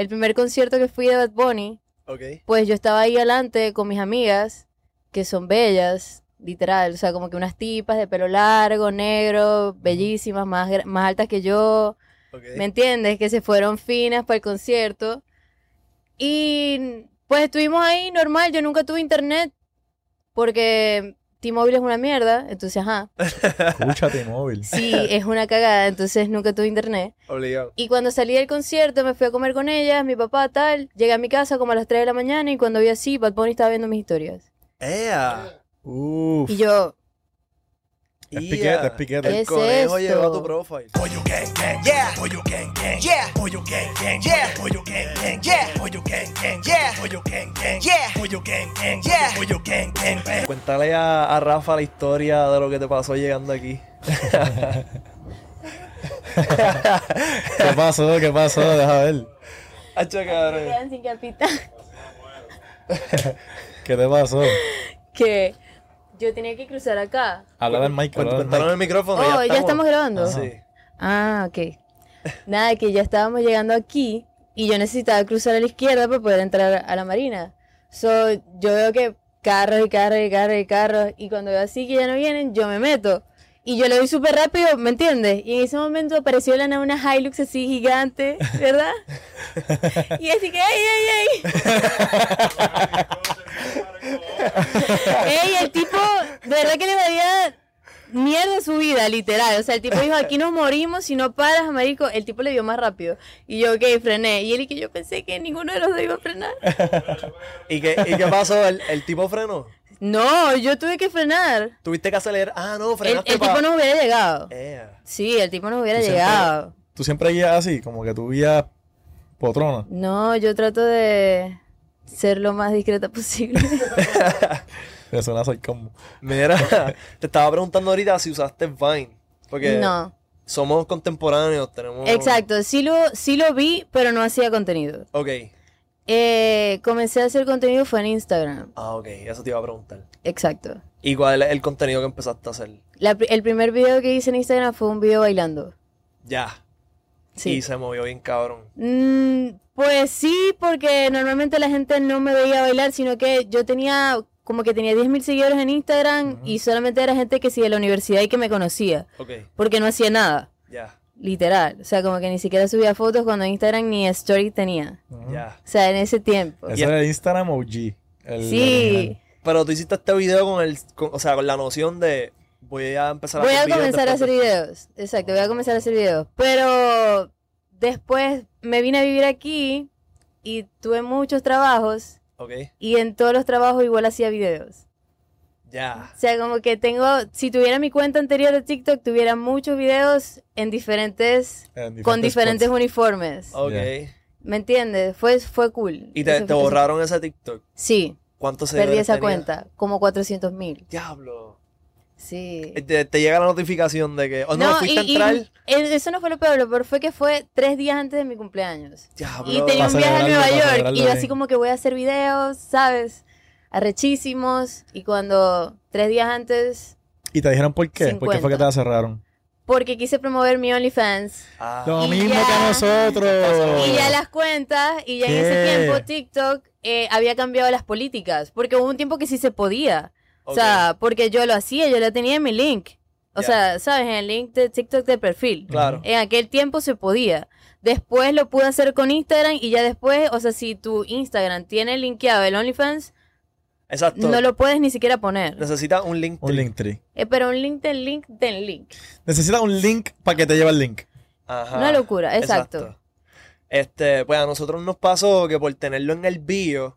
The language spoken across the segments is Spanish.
el primer concierto que fui de Bad Bunny, Ok. pues yo estaba ahí adelante con mis amigas, que son bellas, literal, o sea, como que unas tipas de pelo largo, negro, bellísimas, más, más altas que yo. ¿me entiendes? Que se fueron finas para el concierto. Y pues estuvimos ahí normal, yo nunca tuve internet, porque T-Mobile es una mierda, entonces, ajá, Escúchate, móvil. sí, es una cagada, entonces nunca tuve internet. Obligado. Y cuando salí del concierto me fui a comer con ellas, mi papá tal, llegué a mi casa como a las 3 de la mañana y cuando vi así, Bad Bunny estaba viendo mis historias. ¡Ea! Uf. Y yo, Es piquete, es piquete. El ¿Qué es conejo esto? llegó a tu profile. Pollo gang gang, yeah. Pollo gang gang, yeah. Pollo gang gang, yeah. Pollo gang gang, yeah. Pollo gang gang, yeah. Pollo gang gang, yeah. Pollo gang gang, yeah. Pollo gang gang. Cuéntale a, a Rafa la historia de lo que te pasó llegando aquí. ¿Qué pasó? ¿Qué pasó? Deja ver. Hacho, cabrón. quedan sin capitán. ¿Qué te pasó? que yo tenía que cruzar acá. Habla del mic, el micrófono. Oh, ya estamos grabando. Sí. Ah, ok. Nada, que ya estábamos llegando aquí y yo necesitaba cruzar a la izquierda para poder entrar a la marina. So, yo veo que carros y carros y carros y carros y cuando veo así que ya no vienen, yo me meto. Y yo le doy súper rápido, ¿me entiendes? Y en ese momento apareció la nave una Hilux así gigante, ¿verdad? y así que, ¡ay, ay, ay! ¡Ey, el tipo, de verdad que le valía mierda su vida, literal. O sea, el tipo dijo, aquí nos morimos si no paras, marico. El tipo le dio más rápido. Y yo, ok, frené. Y él y que yo pensé que ninguno de los dos iba a frenar. ¿Y qué, ¿Y qué pasó? ¿El, el tipo frenó? No, yo tuve que frenar. ¿Tuviste que acelerar? Ah, no, frenaste el pa- tipo no hubiera llegado. Ea. Sí, el tipo no hubiera Tú siempre- llegado. Tú siempre guías así, como que tú guías potrona. No, yo trato de ser lo más discreta posible. Eso suena sarcasmo. Mira, te estaba preguntando ahorita si usaste Vine. Porque no. somos contemporáneos, tenemos... Exacto, sí lo, sí lo vi, pero no hacía contenido. Ok. Eh, comencé a hacer contenido fue en Instagram. Ah, ok, eso te iba a preguntar. Exacto. ¿Y cuál es el contenido que empezaste a hacer? La el primer video que hice en Instagram fue un video bailando. Ya. Sí. Y se movió bien cabrón. Mm, pues sí, porque normalmente la gente no me veía bailar, sino que yo tenía como que tenía 10.000 seguidores en Instagram y solamente era gente que sí de la universidad y que me conocía, Ok, porque no hacía nada, ya, literal. O sea, como que ni siquiera subía fotos cuando Instagram ni story tenía. O sea, en ese tiempo. Ese era el Instagram OG. el Sí. original. Pero tú hiciste este video con el... con- o sea, con la noción de... Voy a empezar a Voy hacer a videos comenzar a hacer videos. Exacto, voy a comenzar a hacer videos. Pero después me vine a vivir aquí y tuve muchos trabajos Ok, y en todos los trabajos igual hacía videos. Ya. O sea, como que tengo, si tuviera mi cuenta anterior de TikTok, tuviera muchos videos en diferentes, En con diferentes spots. uniformes. Ok. ¿Me entiendes? Fue, fue cool. ¿Y te, borraron ese TikTok? Sí, ¿Cuántos perdí seguidores esa tenía? cuenta, como 400 mil. Diablo. Sí. Te, te llega la notificación de que... Oh, no, fuiste a y- y entrar... eso no fue lo peor, lo peor fue que fue tres días antes de mi cumpleaños. Diablo. Y tenía un viaje a Nueva York y yo así como que voy a hacer videos, ¿sabes? Arrechísimos. Y cuando tres días antes, ¿Y te dijeron por qué? ¿Por qué fue que te 50. la cerraron? porque quise promover mi OnlyFans. Ah, Lo mismo ya- que nosotros. Y ya las cuentas, y ya en ese tiempo TikTok eh, había cambiado las políticas, porque hubo un tiempo que sí se podía. O sea, porque yo lo hacía, yo lo tenía en mi link. O sea, ¿sabes? En el link de TikTok del perfil. Claro. En aquel tiempo se podía. Después lo pude hacer con Instagram y ya después, o sea, si tu Instagram tiene linkeado el OnlyFans, Exacto. no lo puedes ni siquiera poner. Necesita un link. Un link tree. Eh, pero un link del link del link. Necesitas un link para que te lleve el link. Ajá. Una locura, exacto. Este, pues a nosotros nos pasó que por tenerlo en el bio.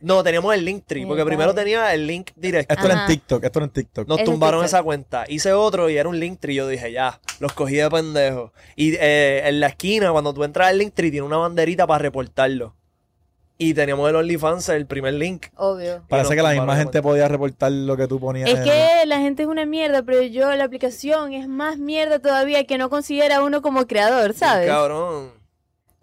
No, teníamos el link tree, porque primero tenía el link directo. Esto era en. TikTok, esto era en TikTok. Nos tumbaron TikTok. esa cuenta. Hice otro y era un link tree. Yo dije, ya, los cogí de pendejo. Y eh, en la esquina, cuando tú entras al link tree, tiene una banderita para reportarlo. Y teníamos el OnlyFans, el primer link. Obvio. Parece que la misma gente podía reportar lo que tú ponías. Es en- que la gente es una mierda, pero yo, la aplicación es más mierda todavía que no considera a uno como creador, ¿sabes? Cabrón.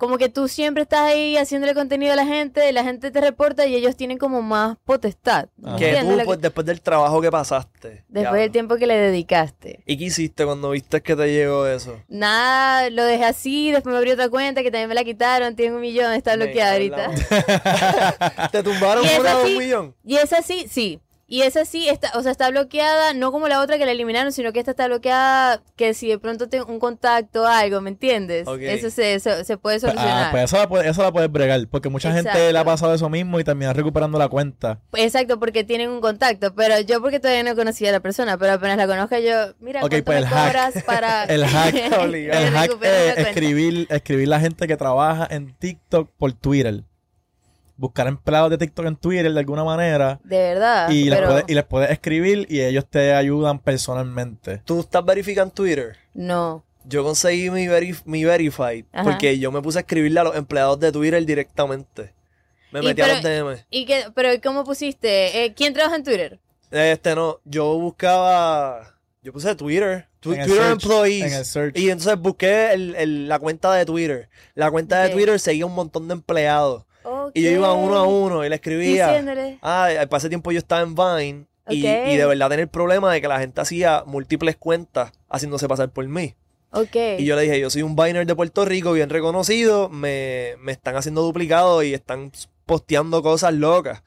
Como que tú siempre estás ahí haciéndole contenido a la gente, la gente te reporta y ellos tienen como más potestad. Que ¿Entiendes tú, pues, que- después del trabajo que pasaste. después ya. del tiempo que le dedicaste. ¿Y qué hiciste cuando viste que te llegó eso? Nada, lo dejé así, después me abrí otra cuenta que también me la quitaron, tiene un millón, está bloqueada ahorita. ¿Te tumbaron es de un así. millón? Y esa sí, sí. Y esa sí, está, o sea, está bloqueada, no como la otra que la eliminaron, sino que esta está bloqueada, que si de pronto tengo un contacto o algo, ¿me entiendes? Eso se, eso se puede Ah, solucionar. pues eso la, la puedes bregar, porque mucha gente Exacto. le ha pasado eso mismo y termina recuperando la cuenta. Exacto, porque tienen un contacto, pero yo porque todavía no conocía a la persona, pero apenas la conozca yo, mira, Ok, ¿cuánto pues me el hack. para El hack, el hack es escribir, escribir la gente que trabaja en TikTok por Twitter. Buscar empleados de TikTok en Twitter de alguna manera De verdad, y, les pero puedes, y les puedes escribir y ellos te ayudan personalmente. ¿Tú estás verificando Twitter? no. Yo conseguí mi, verif- mi Verified Ajá. porque yo me puse a escribirle a los empleados de Twitter directamente. Me Y metí a los DM. ¿Y qué, pero cómo pusiste? Eh, ¿Quién trabaja en Twitter? Este no, yo buscaba. Yo puse Twitter. tu- En el Twitter search, Employees. en. Y entonces busqué el- el- la cuenta de Twitter. La cuenta de Twitter seguía un montón de empleados. Y yo iba uno a uno y le escribía. Diciéndole. Ah, para ese tiempo yo estaba en Vine. Y, y de verdad tenía el problema de que la gente hacía múltiples cuentas haciéndose pasar por mí. Ok. Y yo le dije, yo soy un Viner de Puerto Rico bien reconocido, me, me están haciendo duplicado y están posteando cosas locas.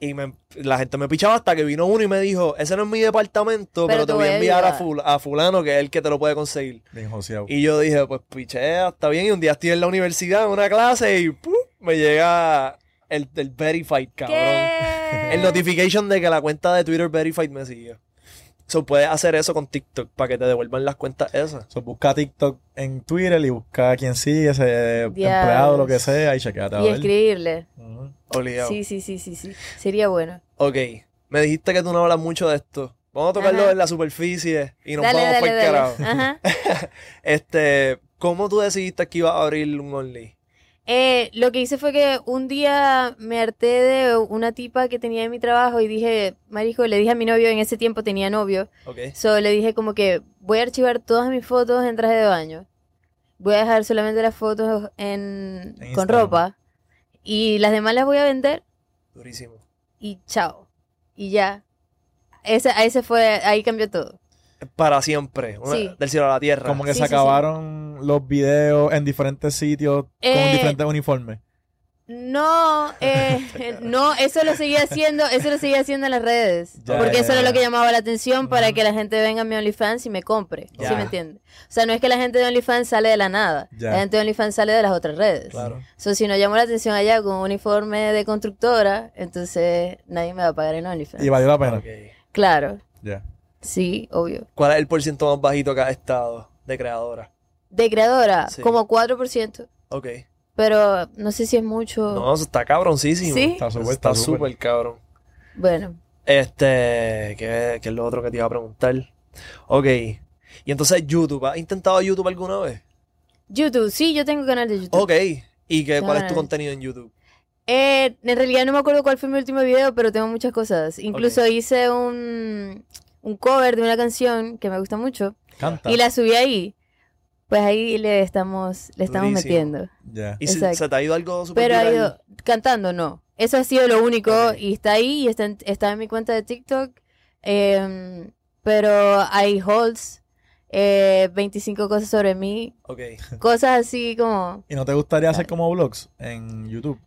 Y me- la gente me pichaba hasta que vino uno y me dijo, ese no es mi departamento, pero, Pero te voy a enviar a, ayudar". ful- a fulano que es el que te lo puede conseguir. Bien. Y yo dije, pues pichea, está bien. Y un día estoy en la universidad en una clase y ¡pum! Me llega el, el Verified, cabrón. ¿Qué? El notification de que la cuenta de Twitter Verified me sigue. So, puedes hacer eso con TikTok para que te devuelvan las cuentas esas. So, busca TikTok en Twitter y busca a quien sigue, ese empleado, lo que sea, y chequeate a Y ver. escribirle. Ujú. Obligado. Sí, sí, sí, sí, sí. Sería bueno. Ok, me dijiste que tú no hablas mucho de esto. Vamos a tocarlo Ajá. en la superficie y nos dale, vamos dale, por el carajo. Ajá. Este, ¿cómo tú decidiste que ibas a abrir un Only? Eh, lo que hice fue que un día me harté de una tipa que tenía en mi trabajo y dije, marico, le dije a mi novio, en ese tiempo tenía novio, Ok. so le dije como que voy a archivar todas mis fotos en traje de baño. Voy a dejar solamente las fotos en, En con ropa y las demás las voy a vender Durísimo. y chao. Y ya. Ese, ahí se fue, ahí cambió todo. Para siempre. una- Sí. Del cielo a la tierra. Como que Sí, se sí, sí. acabaron los videos en diferentes sitios con Eh, diferentes uniformes. No, eh, no, eso lo seguía haciendo, eso lo seguía haciendo en las redes. Ya, porque ya, eso era lo que llamaba la atención para que la gente venga a mi OnlyFans y me compre. Ya. ¿Sí me entiendes? O sea, no es que la gente de OnlyFans sale de la nada. Ya. La gente de OnlyFans sale de las otras redes. Claro. So, si no llamo la atención allá con un uniforme de constructora, entonces nadie me va a pagar en OnlyFans. Y valió la pena. Claro, Ya. Sí, obvio. ¿Cuál es el porciento más bajito que has estado de creadora? De creadora, Sí. como 4%. Ok. Pero no sé si es mucho. No, eso está cabroncísimo. ¿Sí? Está súper, Está está súper. cabrón. Bueno, Este, ¿qué, qué es lo otro que te iba a preguntar? Ok. Y entonces YouTube, ¿has intentado YouTube alguna vez? YouTube, sí, yo tengo canal de YouTube. Ok. ¿Y qué, cuál es tu contenido en YouTube? Eh, en realidad no me acuerdo cuál fue mi último video, pero tengo muchas cosas. Incluso hice un, un cover de una canción que me gusta mucho Canta. y la subí ahí. Pues ahí le estamos, le estamos Durísimo. metiendo. Ya. ¿Y se te ha ido algo súper Pero ha ido cantando, no. Eso ha sido lo único y está ahí y está en, está en mi cuenta de TikTok. Em, pero hay eh, 25 cosas sobre mí, Ok. cosas así como... ¿Y no te gustaría hacer como vlogs en YouTube?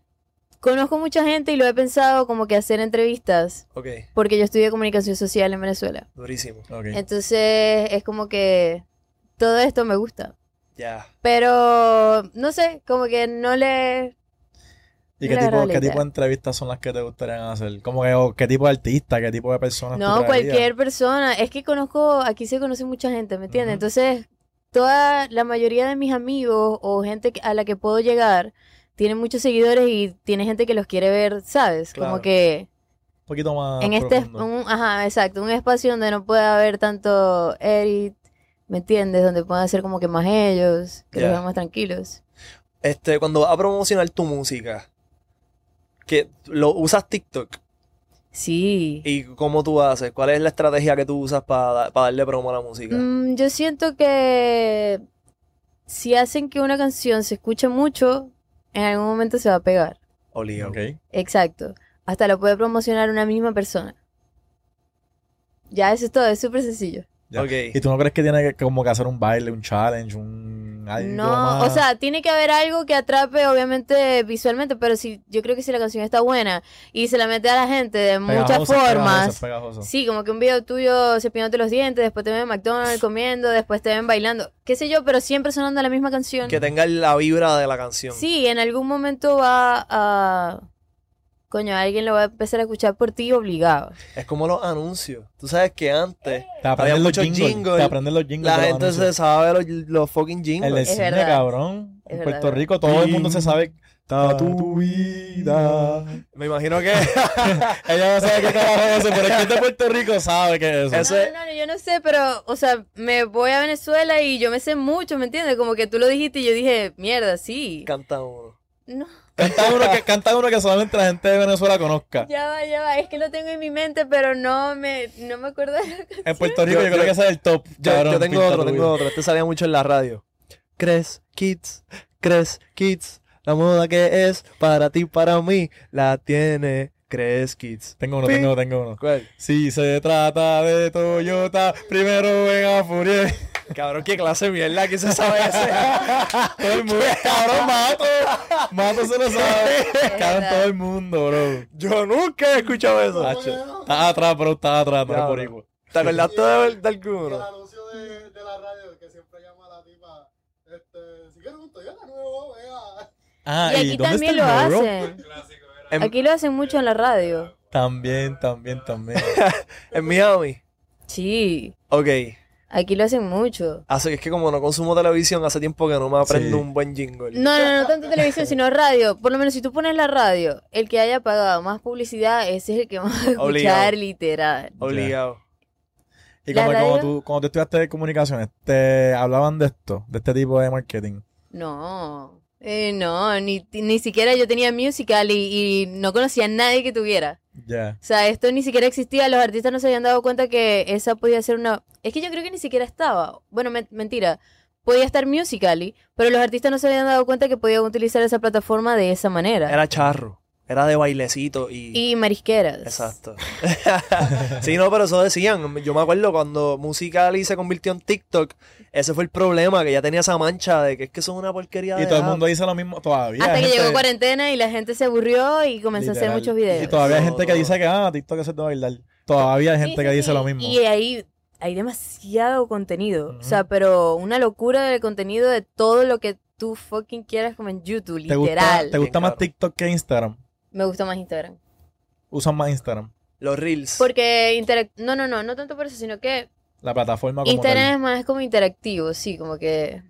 Conozco mucha gente y lo he pensado como que hacer entrevistas, Ok. porque yo estudié comunicación social en Venezuela. Durísimo. Ok. Entonces es como que todo esto me gusta. Ya. Pero no sé, como que no le... ¿Y qué tipo, qué de entrevistas son las que te gustarían hacer? Como que, o qué tipo de artista, qué tipo de personas No, cualquier persona. Es que conozco, aquí se conoce mucha gente, ¿me entiendes? Entonces, toda la mayoría de mis amigos o gente a la que puedo llegar tienen muchos seguidores y tiene gente que los quiere ver, ¿sabes? Claro. Como que Un poquito más en este, un- ajá, exacto, un espacio donde no pueda haber tanto edit, ¿me entiendes? Donde puedan hacer como que más ellos, que los vean más tranquilos. Este, cuando vas a promocionar tu música, que lo usas TikTok Sí. y cómo tú haces, ¿cuál es la estrategia que tú usas para darle promo a la música? Mm, yo siento que si hacen que una canción se escuche mucho, en algún momento se va a pegar. Obligado. Ok. Exacto. Hasta lo puede promocionar una misma persona. Ya, eso es todo, es súper sencillo. Ya. Ok. ¿Y tú no crees que tiene que, como que hacer un baile, un challenge, un algo No, más? o sea, tiene que haber algo que atrape, obviamente, visualmente, pero si yo creo que si la canción está buena y se la mete a la gente de muchas pegajoso, formas, pegajoso. sí, como que un video tuyo cepillándote los dientes, después te ven en McDonald's comiendo, después te ven bailando, qué sé yo, pero siempre sonando la misma canción. Que tenga la vibra de la canción. Sí, en algún momento va a... Coño, alguien lo va a empezar a escuchar por ti obligado. Es como los anuncios. Tú sabes que antes Te había muchos jingles. jingles. Te aprenden los jingles. la de gente se sabe los, los fucking El jingles. Es cine, verdad. cabrón. Es en verdad, Puerto es Rico todo el mundo se sabe Ta tu vida. Me imagino que Ella no sabe qué carajo es eso, pero el que es de Puerto Rico sabe qué es eso. No, es- no, no, yo no sé, pero, o sea, me voy a Venezuela y yo me sé mucho, ¿me entiendes? Como que tú lo dijiste y yo dije, mierda, sí. canta uno. No, Canta uno, que, canta uno que solamente la gente de Venezuela conozca. ya va, ya va, es que lo tengo en mi mente, pero no me, no me acuerdo de la canción. En Puerto Rico yo, Yo- creo yo- que ese es el top. Yo, cabrón, yo tengo otro, tengo otro. Este salía mucho en la radio. Cres Kids, Cres Kids. La moda que es para ti, para mí, la tiene Cres Kids. Tengo uno, tengo uno, tengo uno. ¿Cuál? Si se trata de Toyota, primero ven a Fourier. Cabrón, qué clase de mierda que se sabe ese. Todo el mundo, cabrón, Mato. Mato se lo sabe. Cabrón, todo el mundo, bro. Yo nunca he escuchado eso. Estás atrás, bro, estás atrás, no eres Diablo. boricua. ¿Te acordaste de, de Y el alguno? anuncio de, de la radio que siempre llama a la tipa, este, si quieres un Toyota nuevo, vea. Ah, y aquí dónde también lo hacen. En, Aquí lo hacen mucho en la radio. También, también, también. en Miami. Sí, Ok. Aquí lo hacen mucho. Así que es que como no consumo televisión, hace tiempo que no me aprendo Sí. un buen jingle. No, no, no tanto televisión, sino radio. Por lo menos si tú pones la radio, el que haya pagado más publicidad, ese es el que más va a escuchar Obligado. literal. Obligado. Y La como, tú, cuando tú estudiaste de comunicaciones, ¿te hablaban de esto? De este tipo de marketing. No, eh, no, ni, ni siquiera yo tenía musical y, y no conocía a nadie que tuviera. Ya. O sea, esto ni siquiera existía, los artistas no se habían dado cuenta que esa podía ser una... Es que yo creo que ni siquiera estaba. Bueno, men- mentira. Podía estar Musical.ly, pero los artistas no se habían dado cuenta que podían utilizar esa plataforma de esa manera. Era charro. Era de bailecito y... Y marisqueras. Exacto. sí, no, pero eso decían. Yo me acuerdo cuando Musical.ly se convirtió en TikTok, ese fue el problema, que ya tenía esa mancha de que es que son una porquería Y de todo el app. mundo dice lo mismo todavía. Hasta hay que gente- llegó cuarentena y la gente se aburrió y comenzó a hacer literal. muchos videos. Y todavía hay gente que Todo. dice que, ah, TikTok es de bailar. Todavía hay gente sí, que dice sí. lo mismo. Y ahí hay demasiado contenido. O sea, pero una locura de contenido de todo lo que tú fucking quieras como en YouTube, ¿Te gusta, literal. ¿te gusta Bien más. TikTok que Instagram? Me gusta más Instagram. Usan más Instagram. Los Reels. Porque interac- no, no, no, no tanto por eso, sino que La plataforma como Instagram tal. es más como interactivo, sí, como que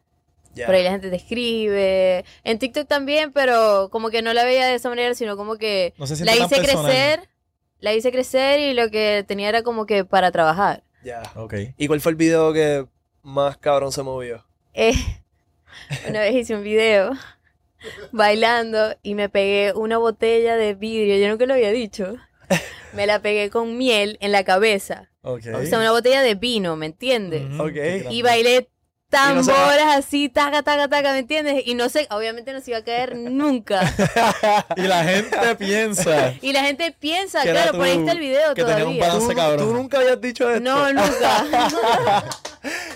Ya. por ahí la gente te escribe. En TikTok también, pero como que no la veía de esa manera, sino como que No se la hice personal. crecer, la hice crecer y lo que tenía era como que para trabajar. Ya. Ok. ¿Y cuál fue el video que más cabrón se movió? Eh, una vez hice un video bailando y me pegué una botella de vidrio, yo nunca lo había dicho. Me la pegué con miel en la cabeza. O sea, una botella de vino, ¿me entiendes? Y bailé tamboras así, taca, taca, taca, ¿me entiendes? Y no sé, obviamente no se iba a caer nunca. Y la gente piensa Y la gente piensa, Que claro, por ahí está el video que tenía un todavía. balance ¿Tú, cabrón. tú nunca habías dicho esto. No, nunca.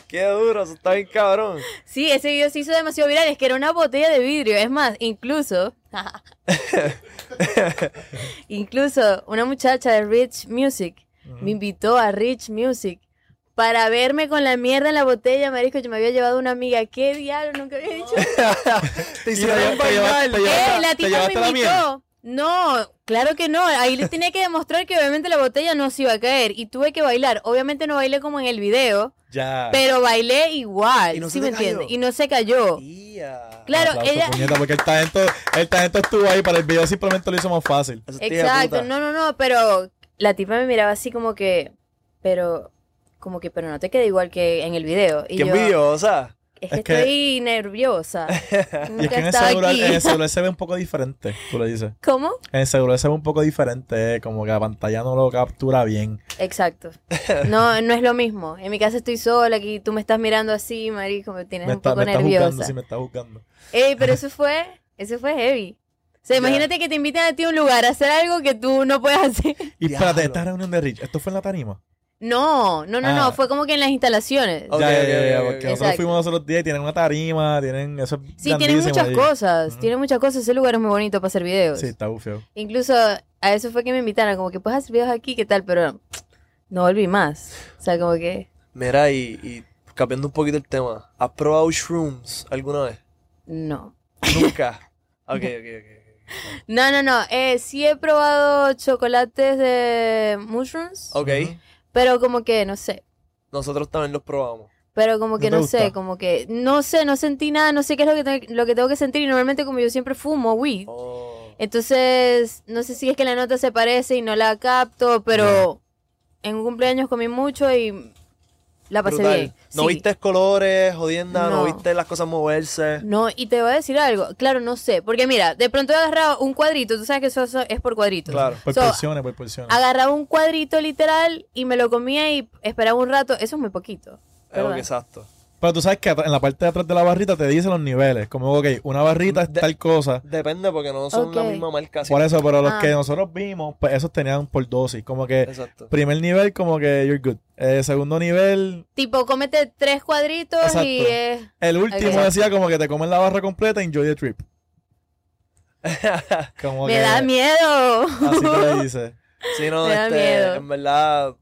Qué duro, eso está bien cabrón. Sí, ese video se hizo demasiado viral, es que era una botella de vidrio. Es más, incluso. incluso una muchacha de Rich Music me invitó a Rich Music para verme con la mierda en la botella, marisco. Yo me había llevado una amiga. ¿Qué diablo? Nunca había dicho. Te Y hicieron lleva- ¡Eh! La ¿te tipa me invitó. No, claro que no. Ahí le tenía que demostrar que obviamente la botella no se iba a caer. Y tuve que bailar. Obviamente no bailé como en el video, Ya. pero bailé igual. ¿Y no se ¿Sí me entiendes? Y no se cayó. Tía. Claro, Aplauso, ella. puñeta, porque el talento, el talento estuvo ahí, para el video simplemente lo hizo más fácil. Tía Exacto, no, no, no, pero la tipa me miraba así como que, pero, como que, pero no te queda igual que en el video. Y Qué yo, envidiosa. Es que Es que- estoy nerviosa. Y es que en el, celular, aquí. en el celular se ve un poco diferente, tú le dices. ¿Cómo? En el celular se ve un poco diferente, como que la pantalla no lo captura bien. Exacto. No, no es lo mismo. En mi casa estoy sola, aquí tú me estás mirando así, marico, me tienes Me un está, poco me está juzgando, nerviosa. sí, me está juzgando. Ey, pero eso fue, eso fue heavy. O sea, imagínate que te inviten a ti a un lugar a hacer algo que tú no puedes hacer. Y espérate, esta reunión de Rich, ¿esto fue en la tarima? No, no, no, Ah. no, fue como que en las instalaciones. Ok, ya, ya, ya, porque ok. nosotros Exacto. fuimos los otros días y tienen una tarima, tienen eso es Sí, tienen muchas ahí. cosas, Ujú. tienen muchas cosas. Ese lugar es muy bonito para hacer videos. Sí, está bufeo. Incluso a eso fue que me invitaron, como que puedes hacer videos aquí, ¿qué tal? Pero no volví más. O sea, como que Mira, y, y cambiando un poquito el tema, ¿has probado shrooms alguna vez? no. Nunca. ok, ok, ok. No, no, no. Eh, sí he probado chocolates de mushrooms, Ok, Ujú. Pero como que no sé. nosotros también los probamos. Pero como que ¿No sé, como que no sé, no sentí nada, no sé qué es lo que, te- lo que tengo que sentir y normalmente como yo siempre fumo weed, Oh. entonces no sé si es que la nota se parece y no la capto, pero en un cumpleaños comí mucho y la pasé Brutal. bien. ¿No Sí. viste colores, jodienda? ¿No, No. viste las cosas moverse? No, y te voy a decir algo, claro, no sé, porque mira, de pronto he agarrado un cuadrito, tú sabes que eso, eso es por cuadritos. Claro. Por So, porciones, por porciones. Agarraba un cuadrito literal y me lo comía y esperaba un rato, eso es muy poquito. ¿verdad? exacto. Pero tú sabes que en la parte de atrás de la barrita te dice los niveles. Como, ok, una barrita es De- tal cosa. Depende porque no son la misma marca. así. Por eso, pero los Ah. que nosotros vimos, pues esos tenían por dosis. Como que Exacto. primer nivel, como que you're good. Eh, segundo nivel, Tipo, cómete tres cuadritos Exacto. y es... el último decía como que te comes la barra completa, enjoy the trip. Como Me que da miedo. Así te le dice. Sí, no, Me da este, miedo. en verdad,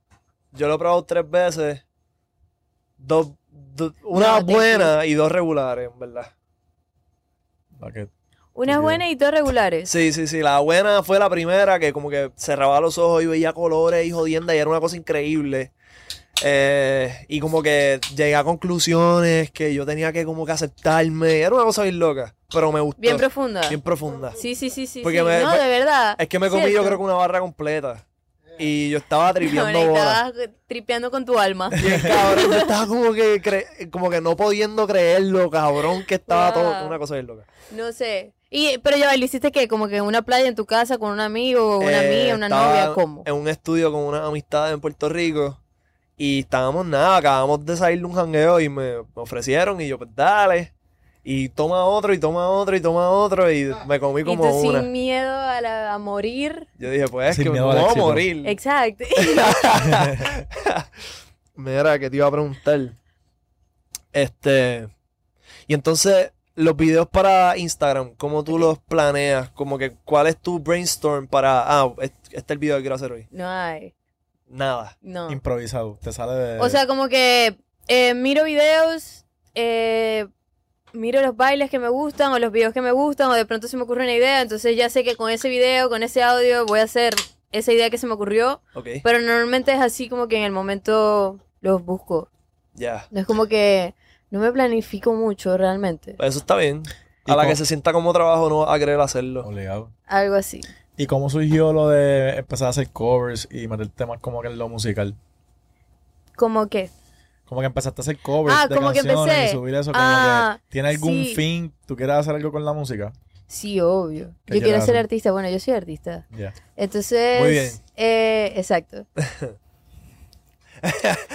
yo lo he probado tres veces. Dos, do- una buena y dos regulares, en verdad. Que- Bien. buenas y dos regulares. Sí, sí, sí. La buena fue la primera que como que cerraba los ojos y veía colores y jodienda y era una cosa increíble. Eh, y como que llegué a conclusiones que yo tenía que como que aceptarme. Era una cosa bien loca, pero me gustó. Bien profunda. Bien profunda. Sí, sí, sí, sí. Porque sí. me- no, de verdad. Es que me comí yo creo que una barra completa. Y yo estaba tripeando bola. tripeando con tu alma. Cabrón, yo estaba como que cre- como que no pudiendo creerlo, cabrón, que estaba Wow. todo una cosa bien loca. No sé. Y, pero ya, ¿lo hiciste qué? Como que en una playa en tu casa con un amigo, una Eh, amiga, una novia, ¿cómo? En un estudio con unas amistades en Puerto Rico. Y estábamos nada, acabamos de salir de un jangueo y me, me ofrecieron y yo, pues dale. Y toma otro, y toma otro, y toma otro, y me comí Y como tú una. sin miedo a, la- a morir. Yo dije, pues Sin que me voy a morir. Exacto. Mira, que te iba a preguntar. Este. Y entonces, los videos para Instagram, ¿cómo tú los planeas? Como que, ¿cuál es tu brainstorm para. Ah, este este es el video que quiero hacer hoy. no hay. Nada. No. Improvisado. Te sale de. O sea, como que eh, miro videos, eh, miro los bailes que me gustan o los videos que me gustan o de pronto se me ocurre una idea, entonces ya sé que con ese video, con ese audio voy a hacer esa idea que se me ocurrió, pero normalmente es así como que en el momento los busco. Ya. No es como que no me planifico mucho realmente. Pues Eso está bien. ¿Y A la cómo- que se sienta como trabajo no va a querer hacerlo. Obligado. Algo así. ¿Y cómo surgió lo de empezar a hacer covers y meter temas como que en lo musical? Como que. Como que empezaste a hacer covers Ah, de como que canciones empecé. y subir eso como Ah, que tiene algún sí. fin, tú quieres hacer algo con la música. Sí, obvio. ¿Qué Yo quiero ser artista. Bueno, yo soy artista. Ya. Entonces. Muy bien. eh, exacto.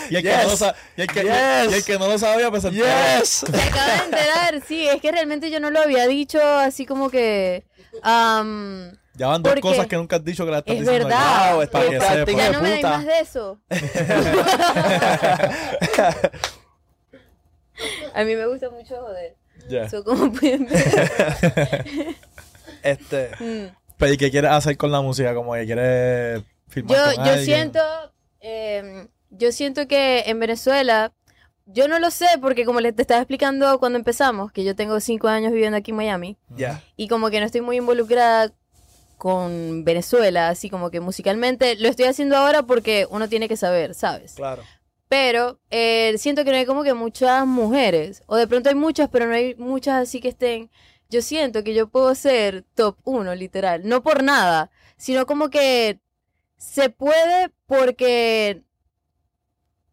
Y el, que Yes. no lo sa- y el que, Yes. y el que no lo sabía, pues Yes. Se acaba de enterar, sí, es que realmente yo no lo había dicho así como que. am, Ya van dos Porque cosas que nunca has dicho que la estás es diciendo. aquí. verdad. Wow, está Para que sepa. ya de no me den más de eso. A mí me gusta mucho joder. Ya. Eso como pueden ver. Este. Mm. Pero ¿y qué quieres hacer con la música? Como que quieres filmar Yo, con yo alguien? siento, em, yo siento que en Venezuela, yo no lo sé porque como les te estaba explicando cuando empezamos, que yo tengo cinco años viviendo aquí en Miami Ya. y como que no estoy muy involucrada con Venezuela, así como que musicalmente lo estoy haciendo ahora porque uno tiene que saber, ¿sabes? Claro. Pero eh, siento que no hay como que muchas mujeres, o de pronto hay muchas, pero no hay muchas así que estén. Yo siento que yo puedo ser top uno, literal. No por nada, sino como que se puede porque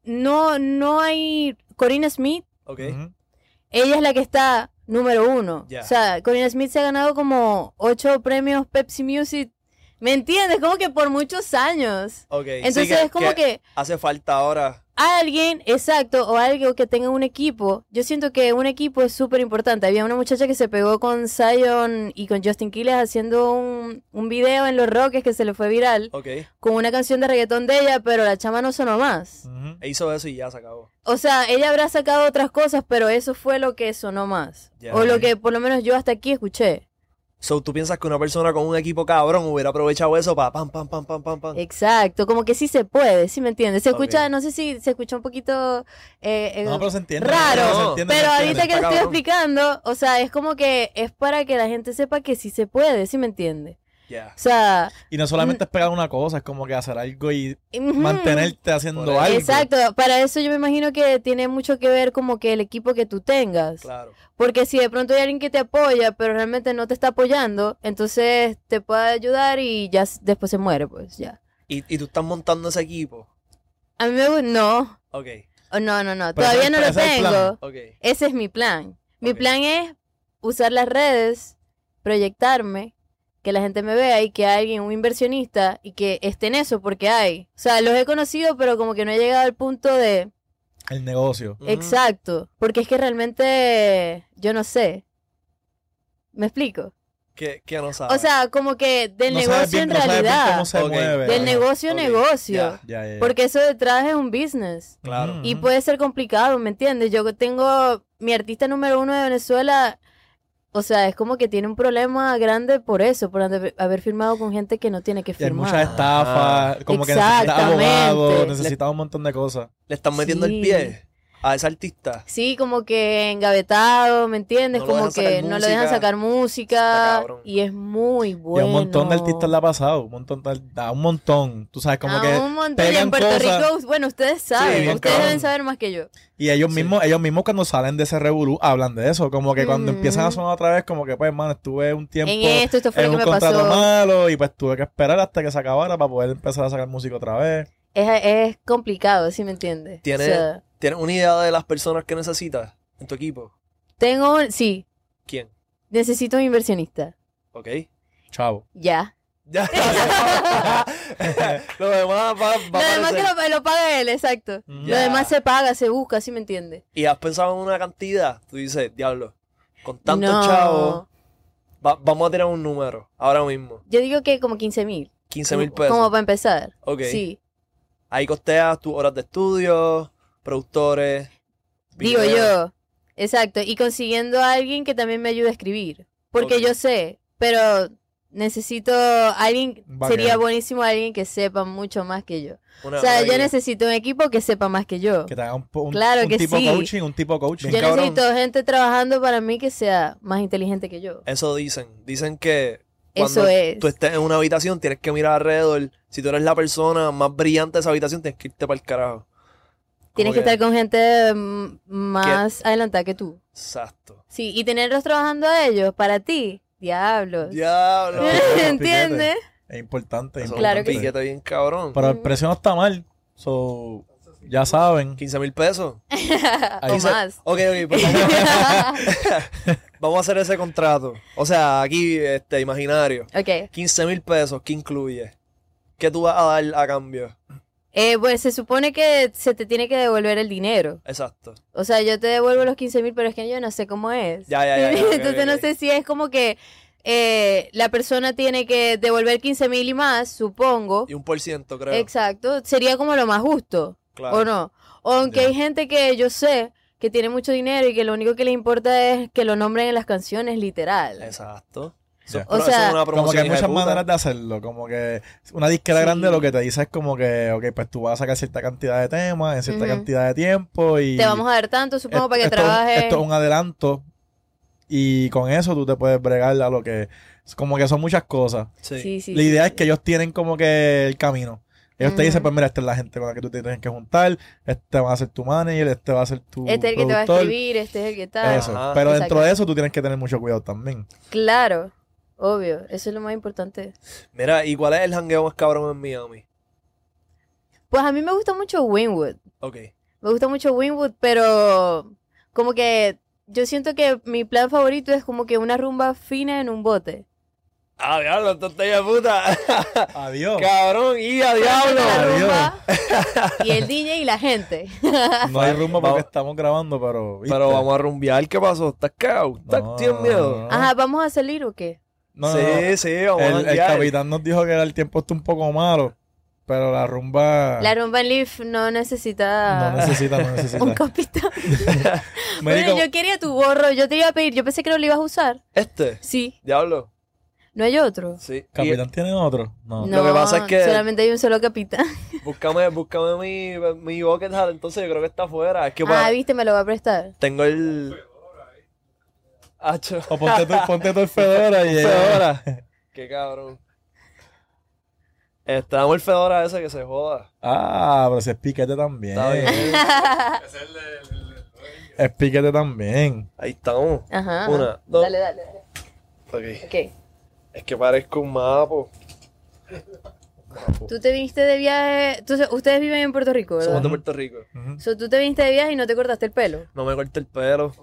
no, no hay. Corina Smith Ok. Ujú. ella es la que está número uno. O sea, Corina Smith se ha ganado como ocho premios Pepsi Music. ¿Me entiendes? Como que por muchos años. Ok. sí, Entonces es como que Hace falta ahora. Alguien, exacto, o alguien que tenga un equipo. Yo siento que un equipo es súper importante. Había una muchacha que se pegó con Zion y con Justin Quiles haciendo un, un video en los Rockets que se le fue viral Ok. con una canción de reggaetón de ella, pero la chama no sonó más. E hizo eso y ya se acabó. O sea, ella habrá sacado otras cosas, pero eso fue lo que sonó más. O lo que por lo menos yo hasta aquí escuché. So, ¿tú piensas que una persona con un equipo cabrón hubiera aprovechado eso para pam, pam, pam, pam, pam, pam? Exacto, como que sí se puede, ¿sí me entiendes? Se escucha, Ok. no sé si se escucha un poquito eh, eh, No, pero se entiende. raro, se entiende, pero ahorita que lo estoy cabrón. explicando, o sea, es como que es para que la gente sepa que sí se puede, ¿sí me entiende? Ya. O sea, Y no solamente es pegar una cosa, es como que hacer algo y ujú. mantenerte haciendo Por algo. Exacto, para eso yo me imagino que tiene mucho que ver como que el equipo que tú tengas. Claro. Porque si de pronto hay alguien que te apoya, pero realmente no te está apoyando, entonces te puede ayudar y ya después se muere, pues ya. ¿Y, y tú estás montando ese equipo. A mí me gusta, no, Ok. Oh, no, no, no, Pero todavía ese no lo es tengo. Ese es mi plan. Mi plan es usar las redes, proyectarme, que la gente me vea y que alguien, un inversionista, y que esté en eso, porque hay. O sea, los he conocido, pero como que no he llegado al punto de... El negocio. Exacto, porque es que realmente yo no sé. ¿Me explico? ¿Qué, qué no sabes? O sea, como que del No negocio bien- en no realidad. cómo se mueve. Del negocio Ok, negocio. Porque eso detrás es un business. Claro. Y puede ser complicado, ¿me entiendes? Yo tengo mi artista número uno de Venezuela. O sea, es como que tiene un problema grande por eso, por haber firmado con gente que no tiene que Y hay firmar. muchas estafas, como que necesitas Exactamente. abogados, necesitas un montón de cosas. Le están metiendo Sí. el pie a ese artista. Sí, como que engavetado, ¿me entiendes? No como que no lo dejan música. sacar música y es muy Y bueno. a un montón de artistas le ha pasado, un montón, de- a un montón. Tú sabes, como a que un montón. Y pegan en Puerto cosas. Rico, bueno, ustedes saben, ustedes cabrón. deben saber más que yo. Y ellos Sí. mismos, ellos mismos cuando salen de ese revolú hablan de eso. Como que cuando Ujú. empiezan a sonar otra vez, como que pues, hermano, estuve un tiempo En esto, esto fue en lo un que me contrato pasó. malo y pues tuve que esperar hasta que se acabara para poder empezar a sacar música otra vez. Es, es complicado, ¿sí me entiendes? Tiene- O sea, ¿Tienes una idea de las personas que necesitas en tu equipo? tengo, sí, ¿Quién? necesito un inversionista. ¿Ok? Chavo. Ya. Ya. lo demás va, va Lo demás que lo, lo paga él, exacto. Mm. Lo demás se paga, se busca, ¿sí me entiendes? Y has pensado en una cantidad. Tú dices, diablo, con tantos No. chavos, va- vamos a tirar un número ahora mismo. Yo digo que como 15 mil. 15 mil pesos. Como para empezar. Ok. Sí. Ahí costeas tus horas de estudio, productores. Digo videos. yo. Exacto. Y consiguiendo a alguien que también me ayude a escribir. Porque yo sé, pero necesito alguien, sería buenísimo alguien que sepa mucho más que yo. Una- o sea, una yo guía. necesito un equipo que sepa más que yo. Que te haga un, un- Claro un que tipo sí. coaching, un tipo coaching. Yo cabrón. necesito gente trabajando para mí que sea más inteligente que yo. Eso dicen. Dicen que cuando Eso es. tú estés en una habitación tienes que mirar alrededor. Si tú eres la persona más brillante de esa habitación, tienes que irte para el carajo. Tienes que estar con gente mm, más adelantada que tú. Exacto. Sí, y tenerlos trabajando a ellos para ti. Diablos. Diablo. Piquete. ¿Entiendes? Es importante. es Claro que sí. piquete bien cabrón. Pero el precio no está mal. So, ya saben. 15 mil pesos. o se- más. Ok, ok, pues vamos, vamos a hacer ese contrato. O sea, aquí, este, imaginario. ok. 15 mil pesos, ¿qué incluye? ¿Qué tú vas a dar a cambio? Eh, pues se supone que se te tiene que devolver el dinero. Exacto. O sea, yo te devuelvo los 15 mil, pero es que yo no sé cómo es. Ya, ya, ya, Entonces no sé si es como que eh, la persona tiene que devolver 15 mil y más, supongo. Y un por ciento, creo. Exacto. Sería como lo más justo. Claro. ¿O no? O aunque hay gente que yo sé que tiene mucho dinero y que lo único que le importa es que lo nombren en las canciones literal. Exacto. Eso, Ya. es pro- O sea, es una Como que hay de muchas puta. maneras de hacerlo. Como que una disquera Sí. grande lo que te dice es como que, ok, pues tú vas a sacar cierta cantidad de temas en cierta cantidad de tiempo y... Te vamos a dar tanto, supongo, es- para que esto es trabajes. Esto es un adelanto y con eso tú te puedes bregar a lo que... Como que son muchas cosas. Sí. Sí, sí, la idea sí. es que ellos tienen como que el camino. Ellos te dicen, pues mira, esta es la gente con la que tú te tienes que juntar, este va a ser tu manager, este va a ser tu Este es el que te va a escribir, este es el que tal. Eso. Ajá. Pero Exacto. dentro de eso tú tienes que tener mucho cuidado también. Claro, obvio, eso es lo más importante. Mira, ¿y cuál es el jangueo más cabrón en Miami? Pues a mí me gusta mucho Winwood. Ok. Me gusta mucho Winwood, pero como que yo siento que mi plan favorito es como que una rumba fina en un bote. Ah, diablo, tonta de puta. Adiós. Cabrón, y a diablo. La Adiós. rumba y el DJ y la gente. No hay rumbo porque Vamos. estamos grabando, pero. ¿viste? Pero vamos a rumbear, ¿qué pasó? ¿Estás cagado? ¿Estás- No, ¿Tienes miedo? no, no. Ajá, ¿vamos a salir o qué? No, sí, no. sí, vamos a El, el capitán nos dijo que el tiempo está un poco malo, pero la rumba La rumba en Leaf no necesita no necesita, no un necesita. capitán. Médico, Bueno, yo quería tu gorro, yo te iba a pedir, yo pensé que no lo ibas a usar. Este, Sí, diablo. no hay otro. Sí. Y ¿Capitán tiene otro? No. No, Lo que pasa es que- solamente hay un solo capitán. búscame, búscame mi, mi bucket hat, entonces yo creo que está afuera. Es que pa- Ah, viste, me lo va a prestar. tengo el... Hacho. O ponte tu, ponte tu Fedora y... Fedora. Qué cabrón. Damos el Fedora ese que se joda. Ah, pero si es piquete también. Está bien. Ese es el, el, el- el- Es piquete también. Ahí estamos. Ajá. Una, dos. Dale, dale, dale. Ok. Ok. Es que parezco un mapo. Tú te viniste de viaje. tú- ustedes viven en Puerto Rico, Somos ¿verdad? de Puerto Rico. Ujú. So, tú te viniste de viaje y no te cortaste el pelo. No me corté el pelo.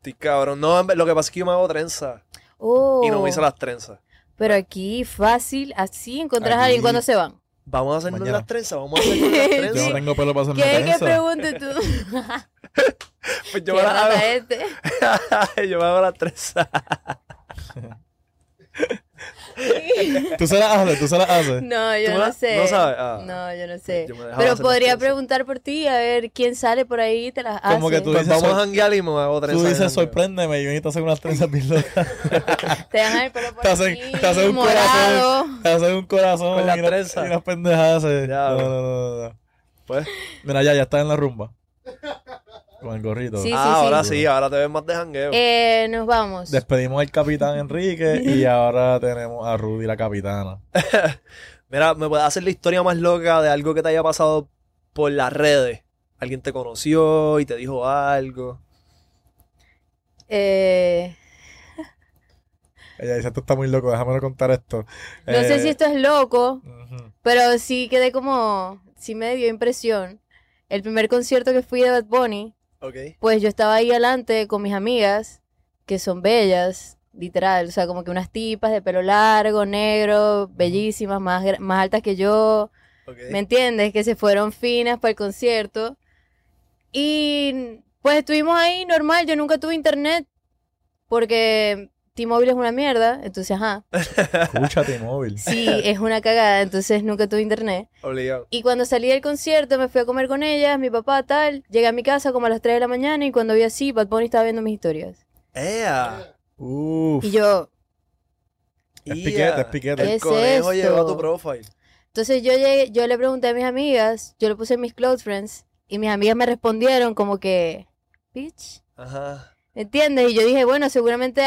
Estoy cabrón. No, lo que pasa es que yo me hago trenza. Oh. Y no me hice las trenzas. Pero aquí, fácil, así encontrás a alguien cuando se van. Vamos a hacernos Mañana. las trenzas. Vamos a hacernos las Yo trenzas. no tengo pelo para hacerme ¿Qué? ¿Qué trenza. pregunte tú? Pues yo ¿Qué me las hago. este? yo me hago las trenzas. Tú se la haces, tú se la haces. No, yo ¿Tú no la- sé. no sabes? Ah. No, yo no sé. Yo Pero las podría preguntar por ti, a ver quién sale por ahí y te las hace. Como que tú Pues dices, vamos a janguear y me hago trenzas. tú dices, sorpréndeme, yo necesito hacer unas trenzas bien locas. Te dejan el pelo por Te hacen, aquí, te hacen un morado. corazón. Te hacen un corazón. Con la y una-. Y unas pendejadas. eh. Ya, no, no, no, no. Pues. Mira, ya, ya está en la rumba. Con el gorrito. Sí, ah, ahora sí. sí, ahora te ves más de jangueo. Eh, nos vamos. Despedimos al capitán Enrique y ahora tenemos a Rudy, la capitana. Mira, ¿me puedes hacer la historia más loca de algo que te haya pasado por las redes? Alguien te conoció y te dijo algo. Eh, Ella dice, esto está muy loco, déjame contar esto. no sé Eh, si esto es loco, pero sí quedé como, sí me dio impresión. El primer concierto que fui de Bad Bunny, Pues yo estaba ahí adelante con mis amigas, que son bellas, literal, o sea, como que unas tipas de pelo largo, negro, bellísimas, más, más altas que yo. ¿me entiendes? Que se fueron finas para el concierto. Y pues estuvimos ahí normal, yo nunca tuve internet, porque T-Mobile es una mierda, entonces, ajá. Escúchate, móvil. Sí, es una cagada, entonces nunca tuve internet. Obligado. Y cuando salí del concierto me fui a comer con ellas, mi papá tal, llegué a mi casa como a las 3 de la mañana y cuando vi así, Bad Bunny estaba viendo mis historias. ¡Ea! Uf. Y yo, Es Ia. piquete, es piquete. El ¿Qué es conejo llegó a tu esto? profile. entonces yo llegué, yo le pregunté a mis amigas, yo lo puse en mis close friends y mis amigas me respondieron como que, bitch, Ajá. ¿me entiendes? Y yo dije, bueno, seguramente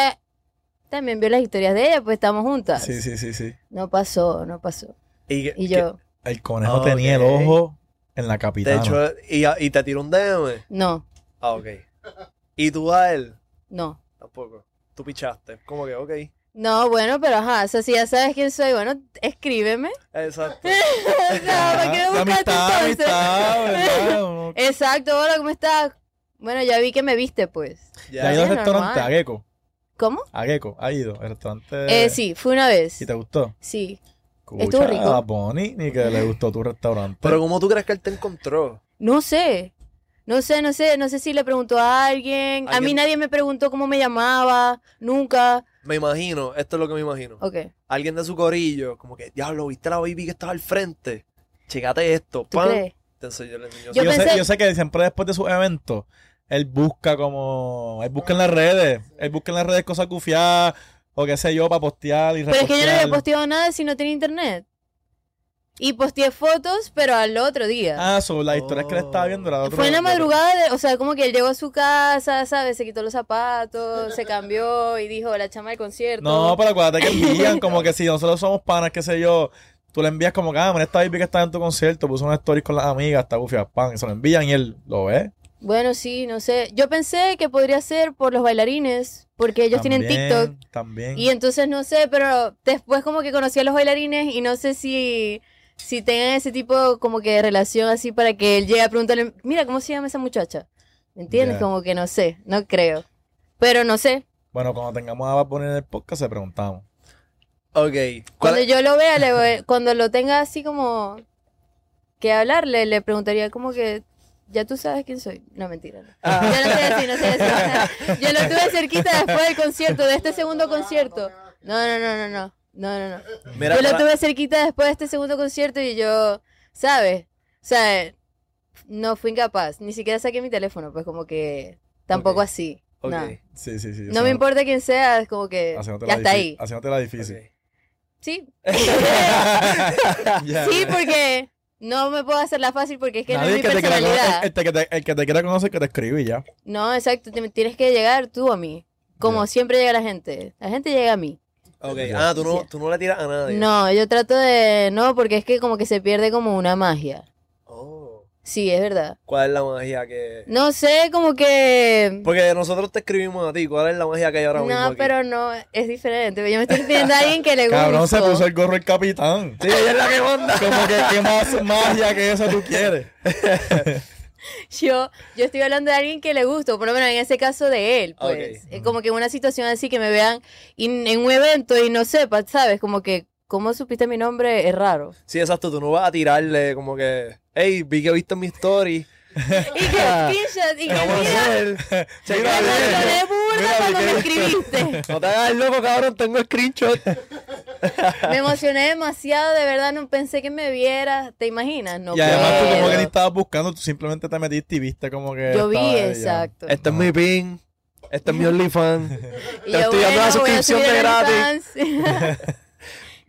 también vio las historias de ella, pues estamos juntas. Sí, sí, sí, sí. No pasó, no pasó. Y, Y yo, El conejo tenía el ojo en la de capitana. hecho, y, y te tiró un DM. no, Ah, ok. ¿Y tú a él? no. Tampoco. Tú pichaste. Como que, ok. No, bueno, pero ajá, o sea, si ya sabes quién soy, bueno, escríbeme. Exacto. O sea, ¿para qué me buscaste amistad, entonces? amistad, Exacto, hola, ¿cómo estás? Bueno, ya vi que me viste, pues. ¿Ya ha ido al Sí, ¿Cómo? A Gecko, ha ido. El restaurante. Eh, sí, fue una vez. ¿Y te gustó? Sí. Escucha, Estuvo rico. A Bonnie, ni que le gustó tu restaurante. Pero ¿cómo tú crees que él te encontró? No sé. No sé, no sé, no sé si le preguntó a alguien. A mí ¿Alguien? nadie me preguntó cómo me llamaba, nunca. Me imagino, esto es lo que me imagino. Ok. Alguien de su corillo, como que, diablo, ¿viste la baby que estaba al frente? Checate esto. ¿Tú Pan. crees? Te enseño Yo sé, pensé- yo sé que siempre después de sus eventos, él busca como. Él busca en las redes. Él busca en las redes cosas gufiadas o qué sé yo para postear y Pero es que yo no había posteado nada si no tenía internet. Y posteé fotos, pero al otro día. Ah, sobre la historia que le estaba viendo. Era de otro- Fue en la madrugada, de- o sea, como que él llegó a su casa, ¿sabes? Se quitó los zapatos, se cambió y dijo, la chama del concierto. No, pero acuérdate que envían como que si nosotros somos panas, qué sé yo, tú le envías como que, ah, esta baby que está en tu concierto, puso una story con las amigas, está bufia, pan, y se lo envían y él lo ve. Bueno, sí, no sé. Yo pensé que podría ser por los bailarines, porque ellos tienen TikTok. También. Y entonces no sé, pero después como que conocí a los bailarines y no sé si, si tengan ese tipo como que de relación así para que él llegue a preguntarle, mira, ¿cómo se llama esa muchacha? ¿Me entiendes? Como que no sé, no creo. Pero no sé. Bueno, cuando tengamos a Bunny en el podcast, se preguntamos. Ok. ¿Cuál Cuando yo lo vea, le voy- cuando lo tenga así como que hablarle, le preguntaría como que, ya tú sabes quién soy. No, mentira. no. Ah. Yo no sé decir, no sé decir. Yo lo tuve cerquita después del concierto, de este segundo concierto. No, no, no, no, no. No, no, no. Mira, yo lo para- tuve cerquita después de este segundo concierto y yo, ¿sabes? O sea, no fui incapaz. Ni siquiera saqué mi teléfono, pues como que tampoco así. Ok. No. Sí, sí, sí. No me importa quién sea, es como que ya está ahí. Haciéndote la difícil. Sí. Sí, porque no me puedo hacerla fácil porque es que no es mi que te quiera personalidad. el, el que te, el que te quiera conocer que te escribe y ya. No, exacto, te- tienes que llegar tú a mí. Como siempre llega la gente. La gente llega a mí. Ok. Ah, tú no, tú no le tiras a nadie. No, yo trato de... No, porque es que como que se pierde como una magia. Sí, es verdad. ¿Cuál es la magia que.? No sé, como que... Porque nosotros te escribimos a ti. ¿Cuál es la magia que hay ahora mismo? No, aquí? pero no, es diferente. Yo me estoy refiriendo a alguien que le gusta. Cabrón, se puso el gorro el capitán. Sí, ella es la que manda. Como que qué más magia que eso tú quieres. Yo, yo estoy hablando de alguien que le gusta, por lo menos en ese caso de él, pues. Ok. Es como que una situación así que me vean in- en un evento y no sepa, ¿sabes? Como que, ¿cómo supiste mi nombre? Es raro. Sí, exacto. Tú no vas a tirarle como que. Hey, vi que viste mi story. Y que screenshot, y que mira, burda Mira, cuando me que- escribiste. No te hagas loco, cabrón. Tengo screenshot. Me emocioné demasiado, de verdad, no pensé que me vieras. ¿Te imaginas? No y además tú como que ni estabas buscando, tú simplemente te metiste y viste como que. Yo vi, exacto. Este es mi pin. Este es mi OnlyFans. Y te yo, estoy dando la bueno, suscripción de el gratis.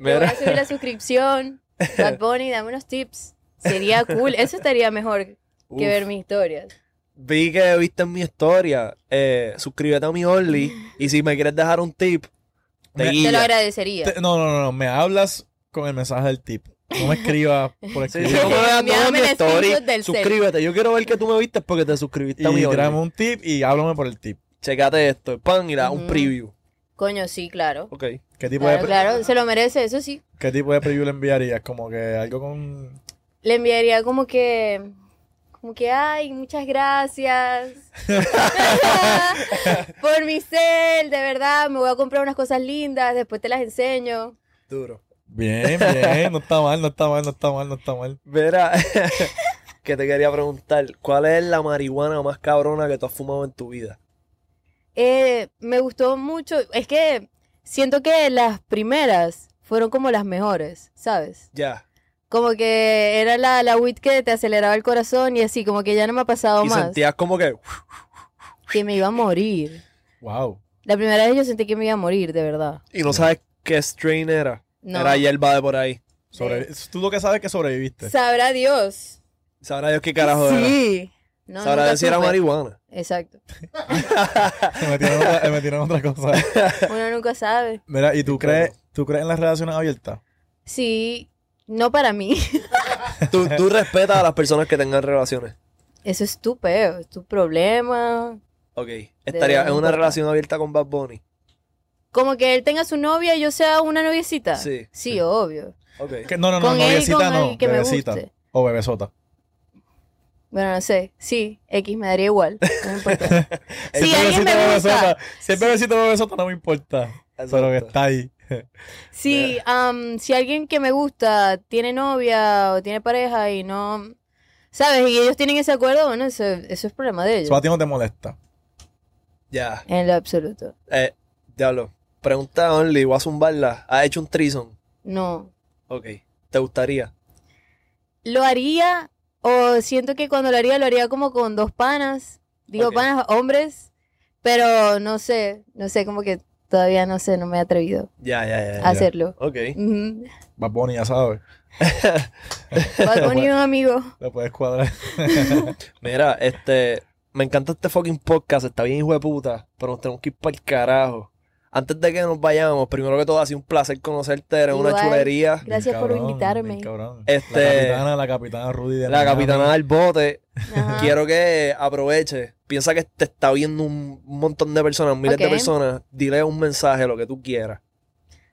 Te voy a subir la suscripción. Bad Bunny, dame unos tips. Sería cool. Eso estaría mejor que Uf. ver mis historias. Vi que viste mi historia. Eh, suscríbete a mi Only. Y si me quieres dejar un tip, te Me- Te lo agradecería. Te- no, no, no, no, me hablas con el mensaje del tip. No me escribas por Sí, escribir. sí, no me veas no el story. Suscríbete. Yo quiero ver que tú me viste porque te suscribiste a mi y tráeme Only. un tip y háblame por el tip. Checate esto. Pan y da un preview. Coño, sí, claro. Ok. ¿Qué tipo, de, Claro, pre- claro, se lo merece, eso sí. ¿Qué tipo de preview le enviarías? Como que algo con... Le enviaría como que. Como que, ay, muchas gracias. Por mi cel, de verdad. Me voy a comprar unas cosas lindas, después te las enseño. Duro. Bien, bien, no está mal, no está mal, no está mal, no está mal. Verá, que te quería preguntar, ¿cuál es la marihuana más cabrona que tú has fumado en tu vida? Eh, me gustó mucho. Es que siento que las primeras fueron como las mejores, ¿sabes? Ya. Como que era la, la weed que te aceleraba el corazón y así, como que ya no me ha pasado Y más. sentías como que, Que me iba a morir. Wow. La primera vez yo sentí que me iba a morir, de verdad. y no sabes qué strain era. No. Era hierba de por ahí. Sobrevi- Tú lo que sabes es que sobreviviste. Sabrá Dios. Sabrá Dios qué carajo era. sí. No, Sabrá si era marihuana. Exacto. Me metieron, otra, me metieron otra cosa. Uno nunca sabe. Mira, ¿y tú crees, tú crees en las relaciones abiertas? Sí, no para mí. Tú, tú respetas a las personas que tengan relaciones. Eso es tu peo, es tu problema. Ok. Estaría en una relación abierta con Bad Bunny. Como que él tenga su novia y yo sea una noviecita. Sí, Sí, sí. obvio. Ok. Que- no, no, no, Con él, noviecita con no, el que me bebecita. guste. O bebesota. Bueno, no sé. Sí, X me daría igual. No me importa. Si Sí, alguien me gusta. Si es bebecito bebesota no me importa. Pero que está ahí. Sí, am, si alguien que me gusta tiene novia o tiene pareja y no... ¿Sabes? Y ellos tienen ese acuerdo, bueno, eso, eso es problema de ellos. Eso a ti no te molesta. Ya. En lo absoluto. Eh, diablo. Pregunta a Only, voy a zumbarla. ¿Has hecho un trison? No. Ok. ¿Te gustaría? Lo haría o siento que cuando lo haría lo haría como con dos panas. Digo panas hombres, pero no sé, no sé, como que todavía no sé, no me he atrevido Ya, ya, ya. a hacerlo. Ok. Ujú. Bad Bunny, ya sabes. Bad Bunny, un amigo. Le puedes cuadrar. Mira, este. Me encanta este fucking podcast, está bien hijo de puta, pero nos tenemos que ir para el carajo. Antes de que nos vayamos, primero que todo, ha sido un placer conocerte, eres una Igual. chulería. Gracias Bien por invitarme. Este- La capitana, la capitana Rudy de La Miami. capitana del bote, Ajá. quiero que aproveche. Piensa que te está viendo un montón de personas, miles de personas. Dile un mensaje, lo que tú quieras.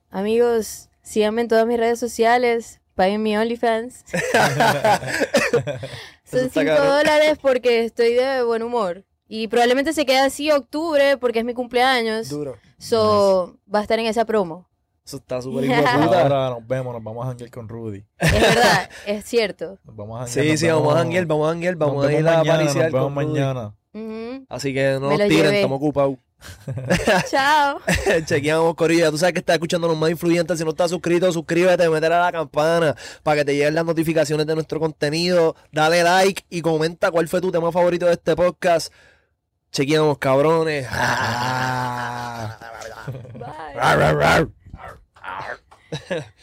Amigos, síganme en todas mis redes sociales, paguen mi OnlyFans. Son está 5 cabrón. dólares porque estoy de buen humor. Y probablemente se quede así octubre porque es mi cumpleaños. Duro. So, va a estar en esa promo. Eso está súper puta. Ahora nos vemos, nos vamos a janguear con Rudy. Es verdad, es cierto. Nos vamos a janguear, Sí, sí, vamos a janguear, vamos a janguear, vamos a ir a mañana, pariciar Nos vemos con Rudy. mañana. Ujú. Así que no Me nos lo tiren, estamos ocupados. Chao. Chequeamos, Corilla. Tú sabes que estás escuchando los más influyentes. Si no estás suscrito, suscríbete, métele a la campana para que te lleguen las notificaciones de nuestro contenido. Dale like y comenta cuál fue tu tema favorito de este podcast. Chequeamos, cabrones. Bye.